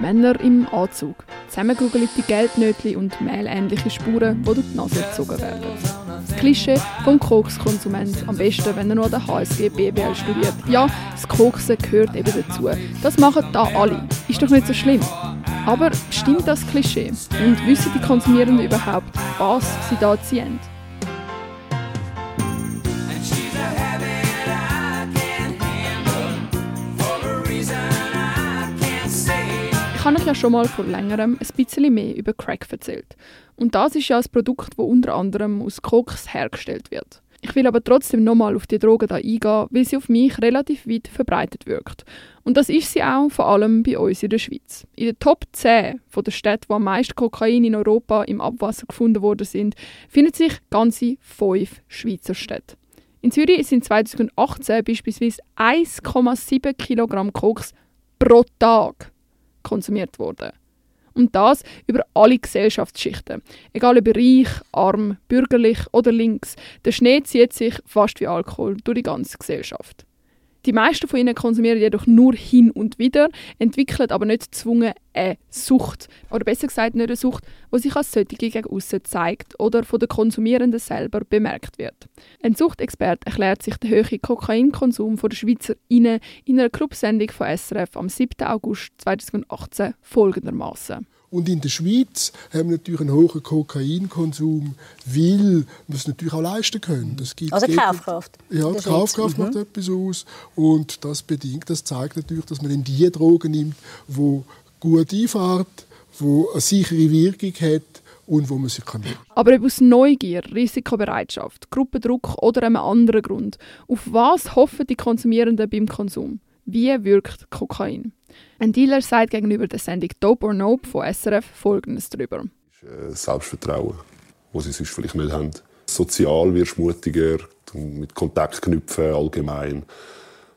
Männer im Anzug, zusammengegugelte Geldnötchen und mehlähnliche Spuren, die durch die Nase gezogen werden. Das Klischee vom Kokskonsument, am besten, wenn er nur der HSG BWL studiert. Ja, das Koksen gehört eben dazu. Das machen da alle. Ist doch nicht so schlimm. Aber stimmt das Klischee? Und wissen die Konsumierenden überhaupt, was sie da ziehen? Habe euch ja schon mal vor längerem ein bisschen mehr über Crack erzählt. Und das ist ja ein Produkt, das unter anderem aus Koks hergestellt wird. Ich will aber trotzdem nochmal auf die Droge da eingehen, weil sie auf mich relativ weit verbreitet wirkt. Und das ist sie auch, vor allem bei uns in der Schweiz. In den Top 10 von der Städte, wo am meisten Kokain in Europa im Abwasser gefunden worden sind, finden sich ganze fünf Schweizer Städte. In Zürich sind 2018 beispielsweise 1,7 Kilogramm Koks pro Tag konsumiert worden. Und das über alle Gesellschaftsschichten. Egal ob reich, arm, bürgerlich oder links. Der Schnee zieht sich fast wie Alkohol durch die ganze Gesellschaft. Die meisten von ihnen konsumieren jedoch nur hin und wieder, entwickeln aber nicht zwungen eine Sucht. Oder besser gesagt, nicht eine Sucht, die sich als solche gegen aussen zeigt oder von den Konsumierenden selber bemerkt wird. Ein Suchtexperte erklärt sich den hohen Kokainkonsum der Schweizer in einer Clubsendung von SRF am 7. August 2018 folgendermaßen. Und in der Schweiz haben wir natürlich einen hohen Kokainkonsum, weil wir es natürlich auch leisten können. Das gibt also die Kaufkraft. Ja, die Kaufkraft macht mhm. etwas aus. Und das bedingt, das zeigt natürlich, dass man in die Drogen nimmt, wo gut einfahrt, wo eine sichere Wirkung hat und wo man sich kann. Aber ob aus Neugier, Risikobereitschaft, Gruppendruck oder einem anderen Grund, auf was hoffen die Konsumierenden beim Konsum? Wie wirkt Kokain? Ein Dealer sagt gegenüber der Sendung Dope or Nope von SRF Folgendes darüber. Äh, Selbstvertrauen, das sie sonst vielleicht nicht haben. Sozial wirst du mutiger, mit Kontakt knüpfen allgemein.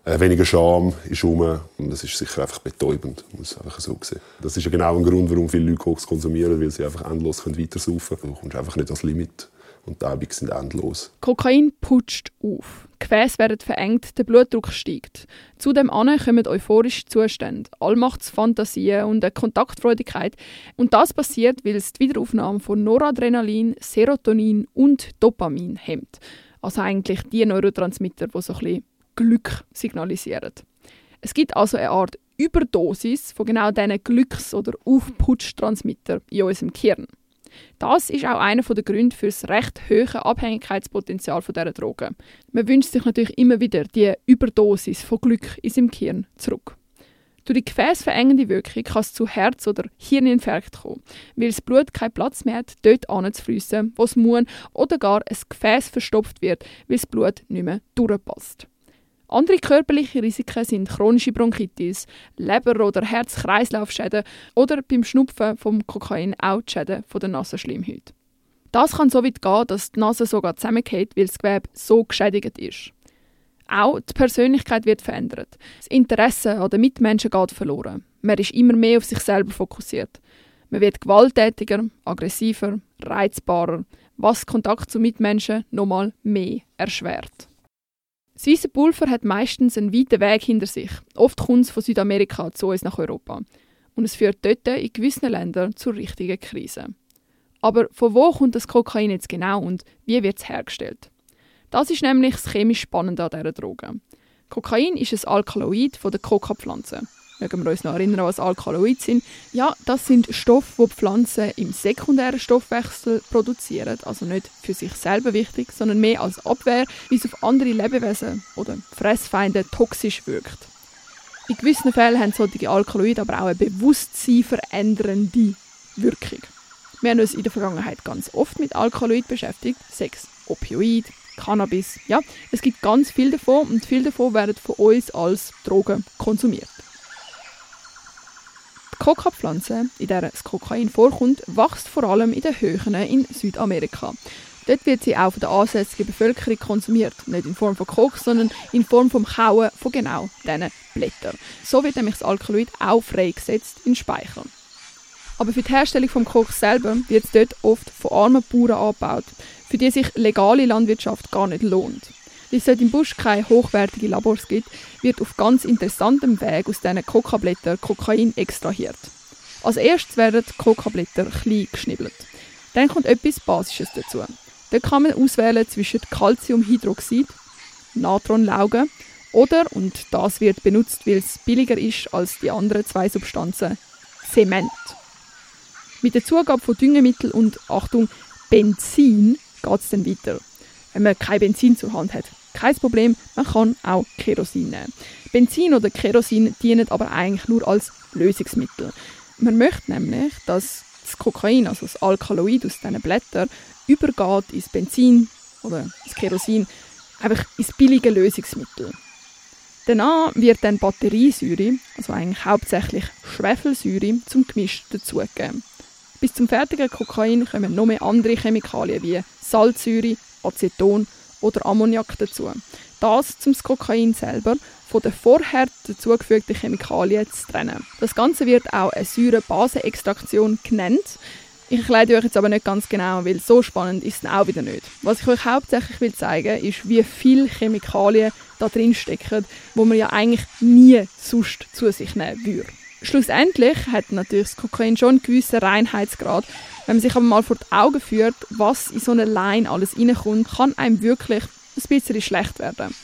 Äh, weniger Scham ist rum und das ist sicher einfach betäubend, muss einfach so sehen. Das ist ja genau ein Grund, warum viele Leute Koks konsumieren, weil sie einfach endlos weitersaufen können. Du kommst einfach nicht ans Limit und die Übungen sind endlos. Kokain putscht auf. Gefäße werden verengt, der Blutdruck steigt. Zudem kommen euphorische Zustände, Allmachtsfantasien und eine Kontaktfreudigkeit. Und das passiert, weil es die Wiederaufnahme von Noradrenalin, Serotonin und Dopamin hemmt. Also eigentlich die Neurotransmitter, die so ein bisschen Glück signalisieren. Es gibt also eine Art Überdosis von genau diesen Glücks- oder Aufputschtransmitter in unserem Gehirn. Das ist auch einer der Gründe für das recht hohe Abhängigkeitspotenzial dieser Drogen. Man wünscht sich natürlich immer wieder die Überdosis von Glück in seinem Gehirn zurück. Durch die gefäßverengende Wirkung kann es zu Herz- oder Hirninfarkt kommen, weil das Blut keinen Platz mehr hat, dort anzufließen, wo es muss, oder gar ein Gefäß verstopft wird, weil das Blut nicht mehr durchpasst. Andere körperliche Risiken sind chronische Bronchitis, Leber- oder Herz-Kreislauf-Schäden oder beim Schnupfen vom Kokain auch die Schäden von der Nasenschleimhaut. Das kann so weit gehen, dass die Nase sogar zusammengeht, weil das Gewebe so geschädigt ist. Auch die Persönlichkeit wird verändert. Das Interesse an den Mitmenschen geht verloren. Man ist immer mehr auf sich selber fokussiert. Man wird gewalttätiger, aggressiver, reizbarer, was Kontakt zu Mitmenschen nochmal mehr erschwert. Das weiße Pulver hat meistens einen weiten Weg hinter sich. Oft kommt es von Südamerika zu uns nach Europa. Und es führt dort in gewissen Ländern zur richtigen Krise. Aber von wo kommt das Kokain jetzt genau und wie wird es hergestellt? Das ist nämlich das chemisch Spannende an dieser Droge. Kokain ist ein Alkaloid von der Coca-Pflanze. Mögen wir uns noch erinnern, was Alkaloide sind? Ja, das sind Stoffe, die Pflanzen im sekundären Stoffwechsel produzieren. Also nicht für sich selber wichtig, sondern mehr als Abwehr, wie es auf andere Lebewesen oder Fressfeinde toxisch wirkt. In gewissen Fällen haben solche Alkaloide aber auch eine bewusstseinverändernde Wirkung. Wir haben uns in der Vergangenheit ganz oft mit Alkaloid beschäftigt, Sex, Opioid, Cannabis. Ja, es gibt ganz viel davon und viel davon werden von uns als Drogen konsumiert. Die Coca-Pflanze, in der das Kokain vorkommt, wächst vor allem in den Höhen in Südamerika. Dort wird sie auch von der ansässigen Bevölkerung konsumiert. Nicht in Form von Koks, sondern in Form vom Kauen von genau diesen Blättern. So wird nämlich das Alkaloid auch freigesetzt in Speichern. Aber für die Herstellung vom Koks selber wird es dort oft von armen Bauern angebaut, für die sich legale Landwirtschaft gar nicht lohnt. Weil es im Busch keine hochwertigen Labors gibt, wird auf ganz interessantem Weg aus diesen Kokablättern Kokain extrahiert. Als erstes werden die Kokablätter klein geschnibbelt. Dann kommt etwas Basisches dazu. Dort kann man auswählen zwischen Calciumhydroxid, Natronlauge oder, und das wird benutzt, weil es billiger ist als die anderen zwei Substanzen, Zement. Mit der Zugabe von Düngemittel und, Achtung, Benzin geht es dann weiter. Wenn man kein Benzin zur Hand hat, kein Problem, man kann auch Kerosin nehmen. Benzin oder Kerosin dienen aber eigentlich nur als Lösungsmittel. Man möchte nämlich, dass das Kokain, also das Alkaloid aus diesen Blättern, übergeht ins Benzin oder ins Kerosin, einfach ins billige Lösungsmittel. Danach wird dann Batteriesäure, also eigentlich hauptsächlich Schwefelsäure, zum Gemisch dazugegeben. Bis zum fertigen Kokain kommen noch mehr andere Chemikalien wie Salzsäure, Aceton oder Ammoniak dazu. Das, um das Kokain selber von den vorher dazugefügten Chemikalien zu trennen. Das Ganze wird auch eine Säure-Basen-Extraktion genannt. Ich erkläre euch jetzt aber nicht ganz genau, weil so spannend ist es auch wieder nicht. Was ich euch hauptsächlich will zeigen, ist, wie viele Chemikalien da drin stecken, wo man ja eigentlich nie sonst zu sich nehmen würde. Schlussendlich hat natürlich das Kokain schon einen gewissen Reinheitsgrad. Wenn man sich aber mal vor die Augen führt, was in so eine Line alles reinkommt, kann einem wirklich ein bisschen schlecht werden.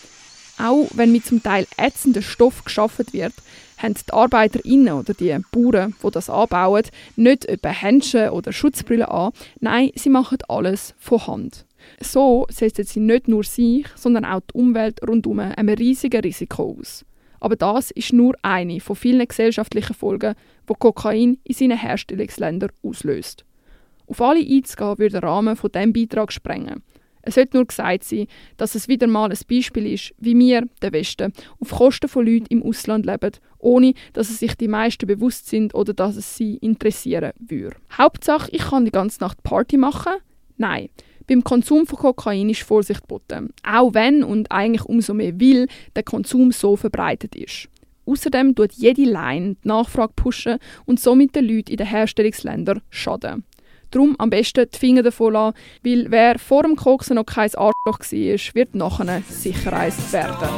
Auch wenn mit zum Teil ätzenden Stoff geschaffen wird, haben die ArbeiterInnen oder die Bauern, die das anbauen, nicht etwa Händchen oder Schutzbrillen an. Nein, sie machen alles von Hand. So setzen sie nicht nur sich, sondern auch die Umwelt rundum einem riesigen Risiko aus. Aber das ist nur eine von vielen gesellschaftlichen Folgen, die Kokain in seinen Herstellungsländern auslöst. Auf alle einzugehen würde den Rahmen von diesem Beitrag sprengen. Es sollte nur gesagt sein, dass es wieder mal ein Beispiel ist, wie wir, der Westen, auf Kosten von Leuten im Ausland leben, ohne dass es sich die meisten bewusst sind oder dass es sie interessieren würde. Hauptsache, ich kann die ganze Nacht Party machen? Nein. Beim Konsum von Kokain ist Vorsicht geboten. Auch wenn und eigentlich umso mehr will der Konsum so verbreitet ist. Außerdem tut jede Line die Nachfrage pushen und somit den Leuten in den Herstellungsländern schaden. Darum am besten die Finger davon lassen, weil wer vor dem Koksen noch kein Arschloch war, wird nachher sicher eins werden.